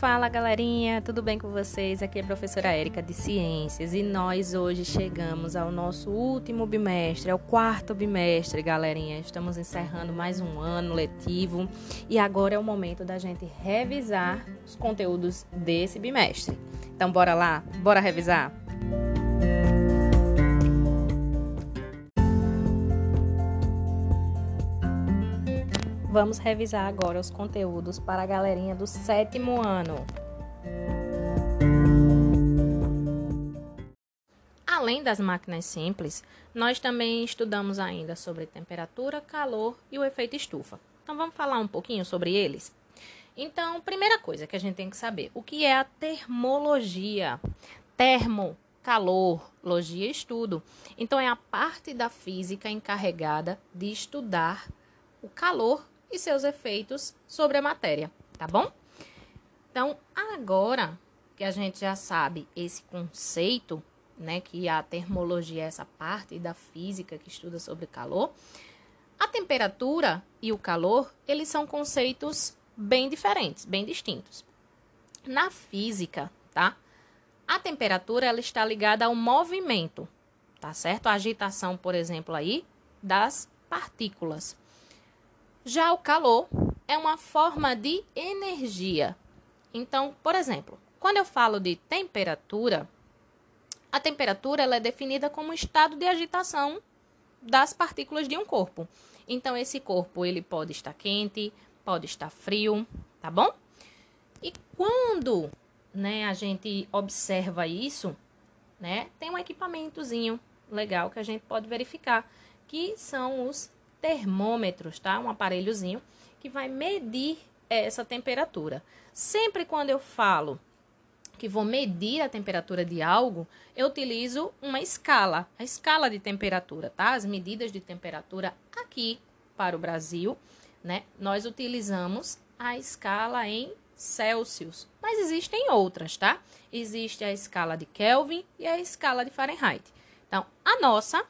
Fala galerinha, tudo bem com vocês? Aqui é a professora Érica de Ciências e nós hoje chegamos ao nosso último bimestre, é o quarto bimestre, galerinha. Estamos encerrando mais um ano letivo e agora é o momento da gente revisar os conteúdos desse bimestre. Então, bora lá? Bora revisar? Vamos revisar agora os conteúdos para a galerinha do sétimo ano. Além das máquinas simples, nós também estudamos ainda sobre temperatura, calor e o efeito estufa. Então vamos falar um pouquinho sobre eles? Então, primeira coisa que a gente tem que saber, o que é a termologia? Termo, calor, logia, estudo. Então é a parte da física encarregada de estudar o calor e seus efeitos sobre a matéria, tá bom? Então, agora que a gente já sabe esse conceito, né, que a termologia é essa parte da física que estuda sobre calor, a temperatura e o calor, eles são conceitos bem diferentes, bem distintos. Na física, tá? A temperatura ela está ligada ao movimento, tá certo? A agitação, por exemplo, aí das partículas. Já o calor é uma forma de energia. Então, por exemplo, quando eu falo de temperatura, a temperatura ela é definida como estado de agitação das partículas de um corpo. Então, esse corpo ele pode estar quente, pode estar frio, tá bom? E quando né, a gente observa isso, né, tem um equipamentozinho legal que a gente pode verificar, que são os termômetros, tá? Um aparelhozinho que vai medir essa temperatura. Sempre quando eu falo que vou medir a temperatura de algo, eu utilizo uma escala, a escala de temperatura, tá? As medidas de temperatura aqui para o Brasil, né? Nós utilizamos a escala em Celsius, mas existem outras, tá? Existe a escala de Kelvin e a escala de Fahrenheit. Então, a nossa,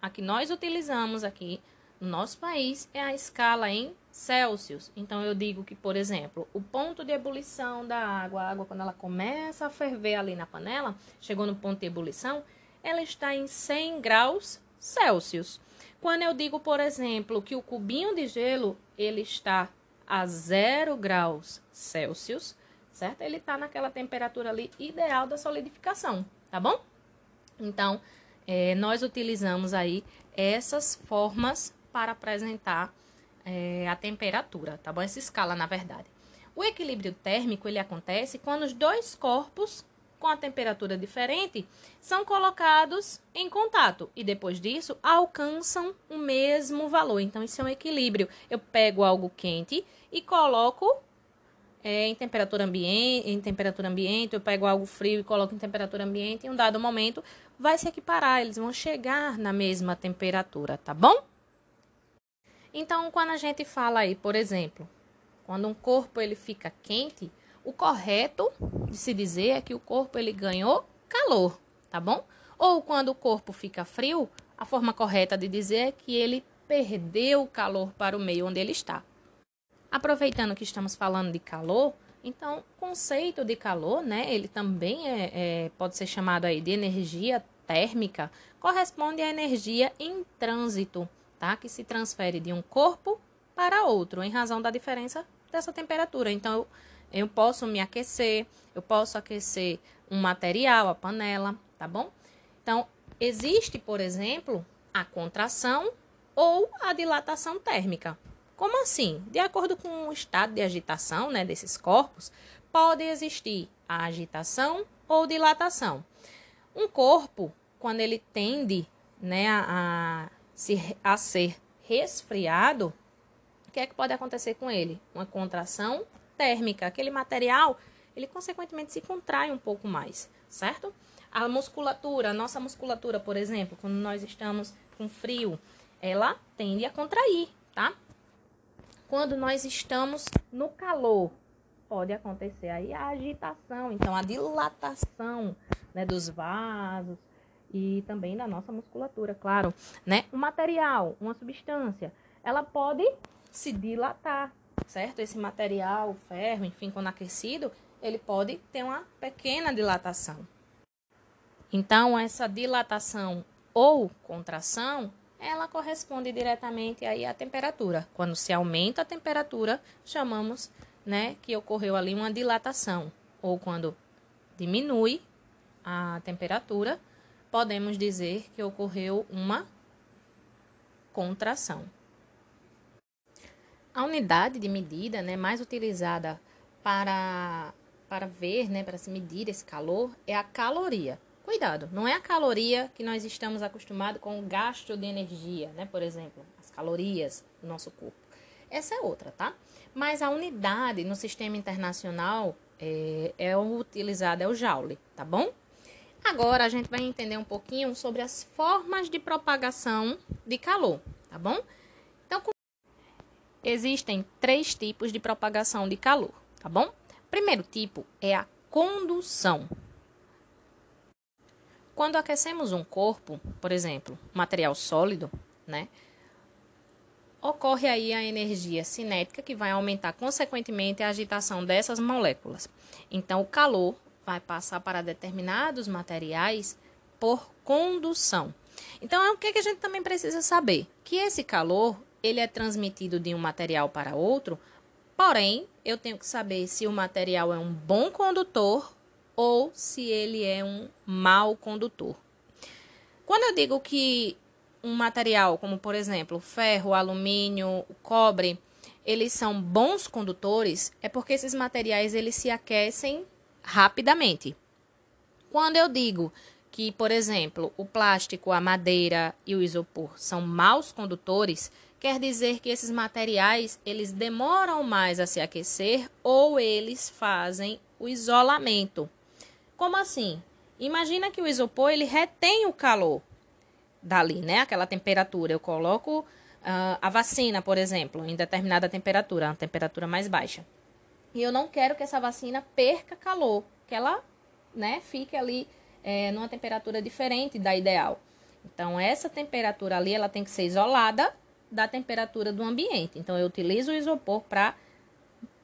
a que nós utilizamos aqui no nosso país é a escala em Celsius. Então eu digo que, por exemplo, o ponto de ebulição da água, a água quando ela começa a ferver ali na panela, chegou no ponto de ebulição, ela está em 100 graus Celsius. Quando eu digo, por exemplo, que o cubinho de gelo ele está a 0 graus Celsius, certo? Ele está naquela temperatura ali ideal da solidificação, tá bom? Então, é, nós utilizamos aí essas formas para apresentar é, a temperatura, tá bom? Essa escala, na verdade. O equilíbrio térmico ele acontece quando os dois corpos com a temperatura diferente são colocados em contato e depois disso alcançam o mesmo valor. Então isso é um equilíbrio. Eu pego algo quente e coloco é, em temperatura ambiente, em temperatura ambiente, eu pego algo frio e coloco em temperatura ambiente, em um dado momento vai se equiparar, eles vão chegar na mesma temperatura, tá bom? Então, quando a gente fala aí, por exemplo, quando um corpo ele fica quente, o correto de se dizer é que o corpo ele ganhou calor, tá bom? Ou quando o corpo fica frio, a forma correta de dizer é que ele perdeu o calor para o meio onde ele está. Aproveitando que estamos falando de calor, então o conceito de calor, né, ele também é, é, pode ser chamado aí de energia térmica, corresponde à energia em trânsito tá? Que se transfere de um corpo para outro em razão da diferença dessa temperatura. Então, eu, eu posso me aquecer, eu posso aquecer um material, a panela, tá bom? Então, existe, por exemplo, a contração ou a dilatação térmica. Como assim? De acordo com o estado de agitação né, desses corpos, pode existir a agitação ou dilatação. Um corpo, quando ele tende né, a, se, a ser resfriado, o que é que pode acontecer com ele? Uma contração térmica. Aquele material, ele consequentemente se contrai um pouco mais, certo? A musculatura, a nossa musculatura, por exemplo, quando nós estamos com frio, ela tende a contrair, tá? Quando nós estamos no calor, pode acontecer aí a agitação, então a dilatação né, dos vasos, e também da nossa musculatura, claro, né? Um material, uma substância, ela pode se dilatar, certo? Esse material, o ferro, enfim, quando aquecido, ele pode ter uma pequena dilatação. Então, essa dilatação ou contração, ela corresponde diretamente aí à temperatura. Quando se aumenta a temperatura, chamamos, né, que ocorreu ali uma dilatação. Ou quando diminui a temperatura, podemos dizer que ocorreu uma contração. A unidade de medida né, mais utilizada para, para ver, né, para se medir esse calor, é a caloria. Cuidado, não é a caloria que nós estamos acostumados com o gasto de energia, né? Por exemplo, as calorias do nosso corpo. Essa é outra, tá? Mas a unidade no sistema internacional é, é utilizada, é o joule, tá bom? Agora a gente vai entender um pouquinho sobre as formas de propagação de calor, tá bom? Então, existem três tipos de propagação de calor, tá bom? Primeiro tipo é a condução. Quando aquecemos um corpo, por exemplo, material sólido, né? Ocorre aí a energia cinética que vai aumentar consequentemente a agitação dessas moléculas. Então, o calor vai passar para determinados materiais por condução. Então, é o que a gente também precisa saber? Que esse calor ele é transmitido de um material para outro, porém, eu tenho que saber se o material é um bom condutor ou se ele é um mau condutor. Quando eu digo que um material, como por exemplo ferro, alumínio, cobre, eles são bons condutores, é porque esses materiais eles se aquecem rapidamente. Quando eu digo que, por exemplo, o plástico, a madeira e o isopor são maus condutores, quer dizer que esses materiais eles demoram mais a se aquecer ou eles fazem o isolamento. Como assim? Imagina que o isopor ele retém o calor dali, né? Aquela temperatura. Eu coloco uh, a vacina, por exemplo, em determinada temperatura, uma temperatura mais baixa. E eu não quero que essa vacina perca calor, que ela né, fique ali é, numa temperatura diferente da ideal. Então, essa temperatura ali ela tem que ser isolada da temperatura do ambiente. Então, eu utilizo o isopor para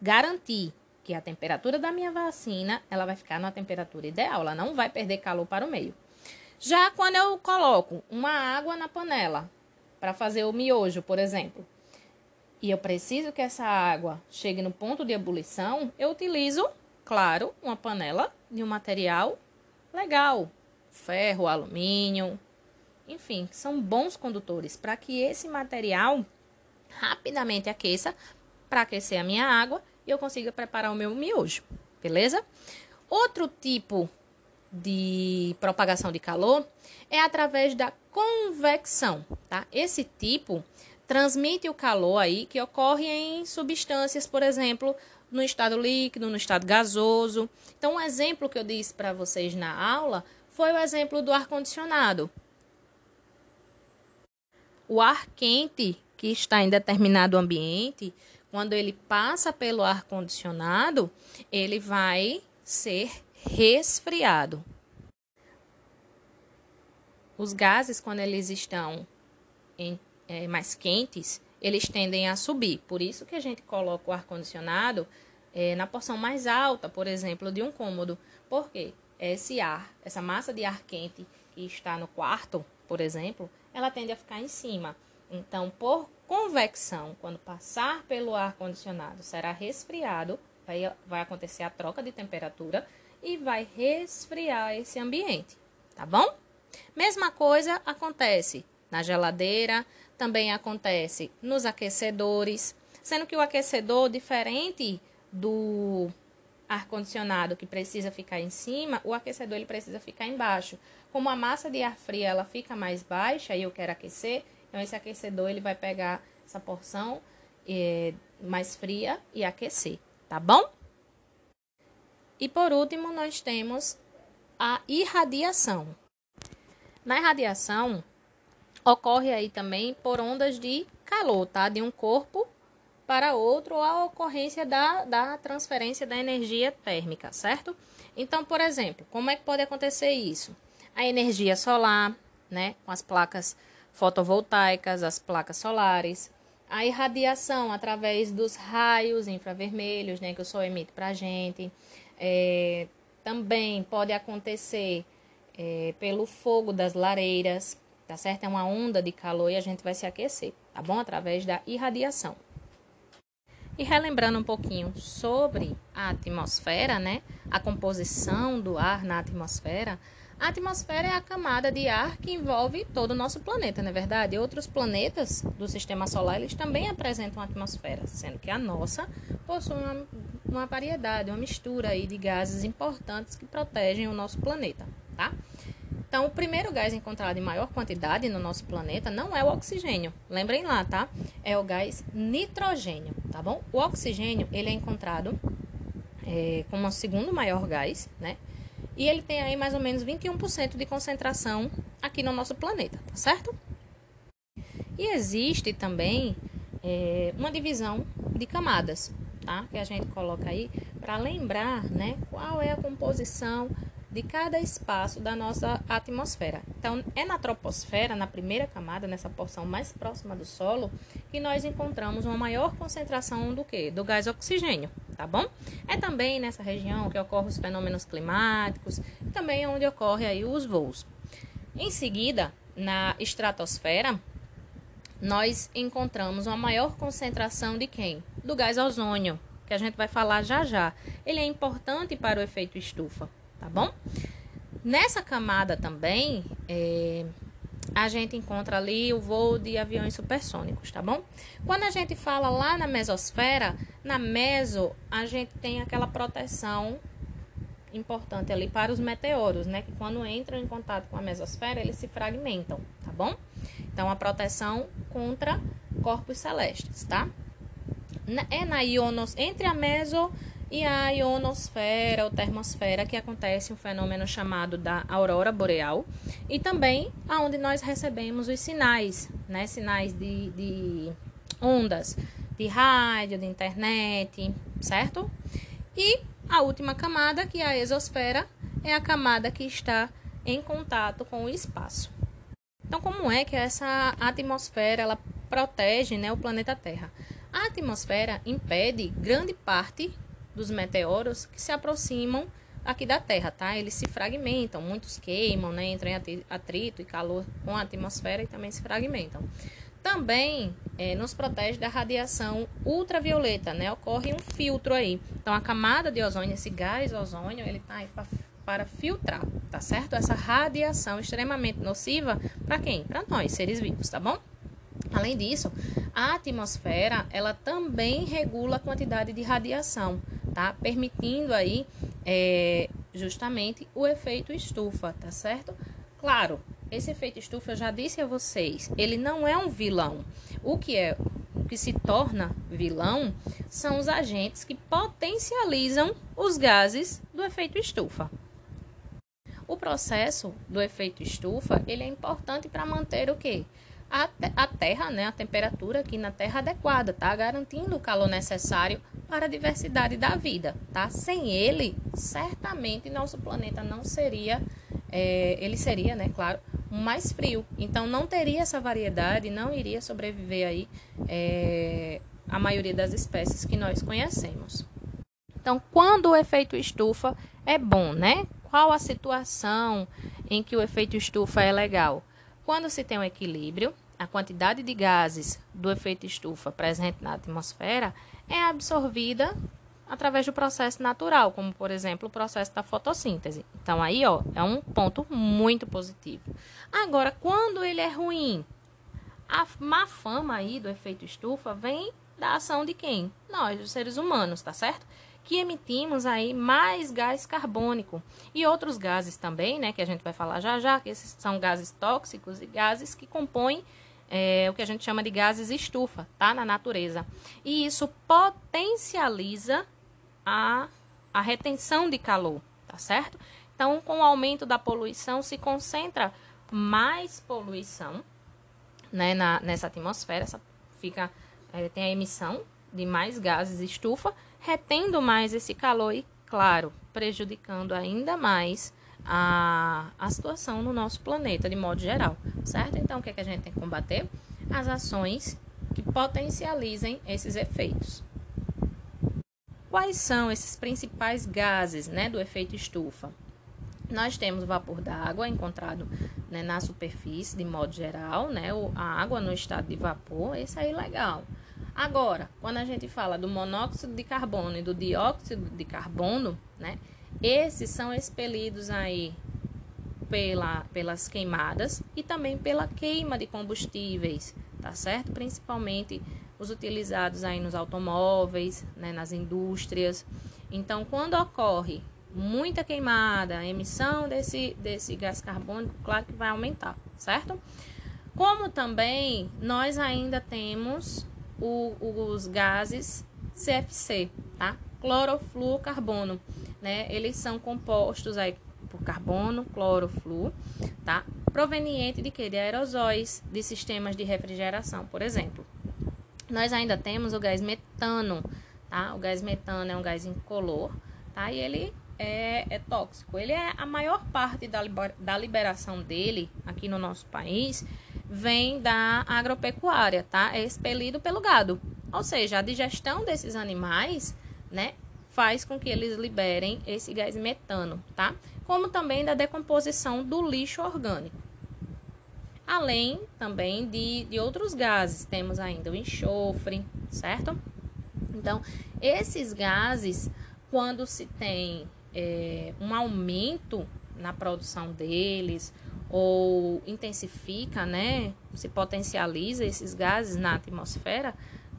garantir que a temperatura da minha vacina ela vai ficar na temperatura ideal, ela não vai perder calor para o meio. Já quando eu coloco uma água na panela para fazer o miojo, por exemplo, e eu preciso que essa água chegue no ponto de ebulição, eu utilizo, claro, uma panela de um material legal, ferro, alumínio, enfim, são bons condutores para que esse material rapidamente aqueça para aquecer a minha água e eu consiga preparar o meu miojo, beleza? Outro tipo de propagação de calor é através da convecção, tá? Esse tipo transmite o calor aí que ocorre em substâncias, por exemplo, no estado líquido, no estado gasoso. Então, um exemplo que eu disse para vocês na aula foi o exemplo do ar condicionado. O ar quente que está em determinado ambiente, quando ele passa pelo ar condicionado, ele vai ser resfriado. Os gases, quando eles estão em, é, mais quentes, eles tendem a subir. Por isso que a gente coloca o ar-condicionado é, na porção mais alta, por exemplo, de um cômodo. Por quê? Esse ar, essa massa de ar quente que está no quarto, por exemplo, ela tende a ficar em cima. Então, por convecção, quando passar pelo ar condicionado, será resfriado, vai, vai acontecer a troca de temperatura e vai resfriar esse ambiente, tá bom? Mesma coisa acontece na geladeira, também acontece nos aquecedores, sendo que o aquecedor, diferente do ar-condicionado que precisa ficar em cima, o aquecedor ele precisa ficar embaixo. Como a massa de ar fria ela fica mais baixa e eu quero aquecer, então esse aquecedor ele vai pegar essa porção é, mais fria e aquecer, tá bom? E por último, nós temos a irradiação. Na irradiação, ocorre aí também por ondas de calor, tá? De um corpo para outro, ou a ocorrência da, da transferência da energia térmica, certo? Então, por exemplo, como é que pode acontecer isso? A energia solar, né? Com as placas fotovoltaicas, as placas solares, a irradiação através dos raios infravermelhos, né? Que o sol emite para a gente É, também pode acontecer é, pelo fogo das lareiras, tá certo? É uma onda de calor e a gente vai se aquecer, tá bom? Através da irradiação. E relembrando um pouquinho sobre a atmosfera, né? A composição do ar na atmosfera. A atmosfera é a camada de ar que envolve todo o nosso planeta, não é verdade? Outros planetas do sistema solar, eles também apresentam atmosfera, sendo que a nossa possui uma, uma variedade, uma mistura aí de gases importantes que protegem o nosso planeta, tá? Então, o primeiro gás encontrado em maior quantidade no nosso planeta não é o oxigênio. Lembrem lá, tá? É o gás nitrogênio, tá bom? O oxigênio, ele é encontrado é, como o segundo maior gás, né? E ele tem aí mais ou menos 21% de concentração aqui no nosso planeta, tá certo? E existe também é, uma divisão de camadas, tá? Que a gente coloca aí para lembrar, né? Qual é a composição de cada espaço da nossa atmosfera. Então, é na troposfera, na primeira camada, nessa porção mais próxima do solo, que nós encontramos uma maior concentração do que? Do gás oxigênio, tá bom? É também nessa região que ocorrem os fenômenos climáticos, também onde ocorre aí os voos. Em seguida, na estratosfera, nós encontramos uma maior concentração de quem? Do gás ozônio, que a gente vai falar já já. Ele é importante para o efeito estufa tá bom? Nessa camada também, é, a gente encontra ali o voo de aviões supersônicos, tá bom? Quando a gente fala lá na mesosfera, na meso, a gente tem aquela proteção importante ali para os meteoros, né? Que quando entram em contato com a mesosfera, eles se fragmentam, tá bom? Então, a proteção contra corpos celestes, tá? É na ionos, entre a meso e a ionosfera ou termosfera, que acontece um fenômeno chamado da aurora boreal, e também aonde nós recebemos os sinais, né? Sinais de, de ondas de rádio, de internet, certo? E a última camada, que é a exosfera, é a camada que está em contato com o espaço. Então, como é que essa atmosfera ela protege né, o planeta Terra? A atmosfera impede grande parte dos meteoros que se aproximam aqui da Terra, tá? Eles se fragmentam, muitos queimam, né? Entram em atrito e calor com a atmosfera e também se fragmentam. Também é, nos protege da radiação ultravioleta, né? Ocorre um filtro aí. Então, a camada de ozônio, esse gás ozônio, ele tá aí para filtrar, tá certo? Essa radiação extremamente nociva para quem? Para nós, seres vivos, tá bom? Além disso, a atmosfera ela também regula a quantidade de radiação, tá? Permitindo aí é, justamente o efeito estufa, tá certo? Claro, esse efeito estufa eu já disse a vocês, ele não é um vilão. O que é o que se torna vilão são os agentes que potencializam os gases do efeito estufa. O processo do efeito estufa, ele é importante para manter o quê? A, a terra, né, a temperatura aqui na terra adequada, tá? Garantindo o calor necessário para a diversidade da vida, tá? Sem ele, certamente nosso planeta não seria, é, ele seria, né, claro, mais frio. Então não teria essa variedade, não iria sobreviver aí é, a maioria das espécies que nós conhecemos. Então, quando o efeito estufa é bom, né? Qual a situação em que o efeito estufa é legal? Quando se tem um equilíbrio, a quantidade de gases do efeito estufa presente na atmosfera é absorvida através do processo natural, como por exemplo o processo da fotossíntese. Então aí, ó, é um ponto muito positivo. Agora, quando ele é ruim, a má fama aí do efeito estufa vem da ação de quem? Nós, os seres humanos, tá certo? Que emitimos aí mais gás carbônico e outros gases também, né, que a gente vai falar já já, que esses são gases tóxicos e gases que compõem é, o que a gente chama de gases estufa, tá, na natureza. E isso potencializa a, a retenção de calor, tá certo? Então, com o aumento da poluição, se concentra mais poluição, né, na, nessa atmosfera, essa fica, é, tem a emissão de mais gases estufa, retendo mais esse calor e, claro, prejudicando ainda mais a, a situação no nosso planeta de modo geral, certo? Então, o que, é que a gente tem que combater? As ações que potencializem esses efeitos. quais são esses principais gases né, do efeito estufa? Nós temos o vapor d'água encontrado né, na superfície, de modo geral, né, a água no estado de vapor, aí é legal. Agora, quando a gente fala do monóxido de carbono e do dióxido de carbono, né, esses são expelidos aí pela, pelas queimadas e também pela queima de combustíveis, tá certo? Principalmente os utilizados aí nos automóveis, né, nas indústrias. Então, quando ocorre muita queimada, a emissão desse, desse gás carbônico, claro que vai aumentar, certo? Como também nós ainda temos o, os gases CFC, tá? Clorofluorcarbono, né? Eles são compostos aí por carbono, clorofluor, tá? Proveniente de que? De aerosóis, de sistemas de refrigeração, por exemplo. Nós ainda temos o gás metano, tá? O gás metano é um gás incolor, tá? E ele é, é tóxico. Ele é a maior parte da, da liberação dele aqui no nosso país vem da agropecuária, tá? É expelido pelo gado. Ou seja, a digestão desses animais, né, faz com que eles liberem esse gás metano, tá? Como também da decomposição do lixo orgânico. Além também de, de outros gases, temos ainda o enxofre, certo? Então, esses gases, quando se tem é, um aumento na produção deles ou intensifica, né, se potencializa esses gases na atmosfera,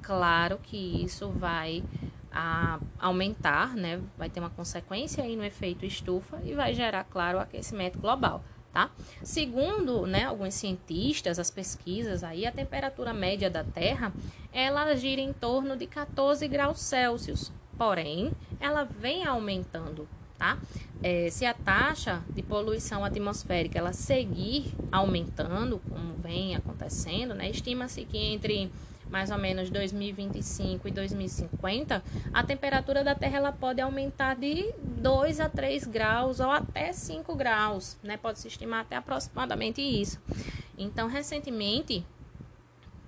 claro que isso vai a, aumentar, né, vai ter uma consequência aí no efeito estufa e vai gerar, claro, aquecimento global. Tá? Segundo né, alguns cientistas, as pesquisas aí, a temperatura média da Terra ela gira em torno de 14 graus Celsius. Porém, ela vem aumentando tá? É, se a taxa de poluição atmosférica ela seguir aumentando, como vem acontecendo, né? Estima-se que entre mais ou menos 2025 e 2050, a temperatura da Terra ela pode aumentar de 2 a 3 graus ou até 5 graus, né? Pode se estimar até aproximadamente isso. Então, recentemente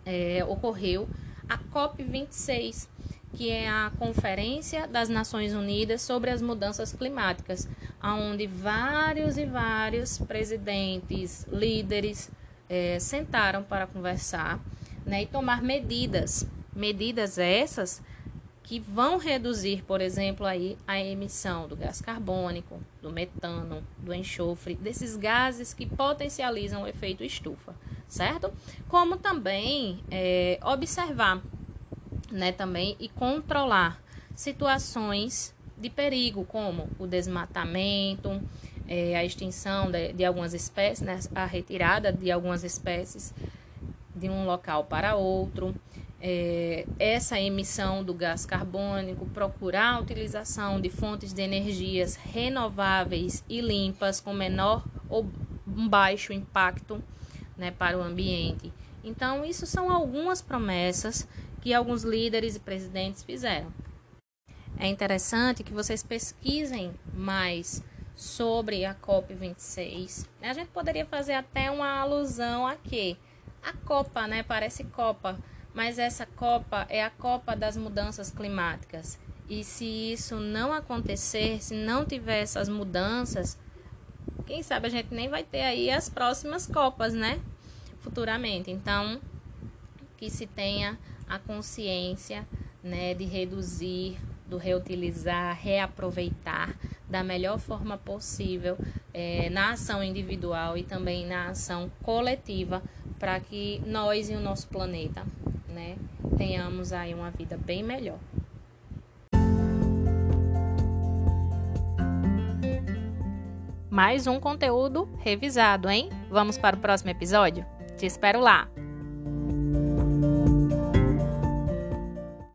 é, ocorreu a COP26, que é a Conferência das Nações Unidas sobre as Mudanças Climáticas, onde vários e vários presidentes, líderes é, sentaram para conversar né, e tomar medidas. Medidas essas que vão reduzir, por exemplo, aí a emissão do gás carbônico, do metano, do enxofre, desses gases que potencializam o efeito estufa, certo? Como também é, observar né, também e controlar situações de perigo, como o desmatamento, é, a extinção de, de, algumas espécies, né, a retirada de algumas espécies de um local para outro, é, essa emissão do gás carbônico, procurar a utilização de fontes de energias renováveis e limpas com menor ou baixo impacto né, para o ambiente. Então, isso são algumas promessas que alguns líderes e presidentes fizeram. É interessante que vocês pesquisem mais sobre a COP26. A gente poderia fazer até uma alusão aqui. A Copa, né? Parece Copa, mas essa Copa é a Copa das mudanças climáticas. E se isso não acontecer, se não tiver essas mudanças, quem sabe a gente nem vai ter aí as próximas Copas, né? Futuramente. Então, que se tenha a consciência né, de reduzir, do reutilizar, reaproveitar da melhor forma possível é, na ação individual e também na ação coletiva para que nós e o nosso planeta né, tenhamos aí uma vida bem melhor. Mais um conteúdo revisado, hein? Vamos para o próximo episódio? Te espero lá!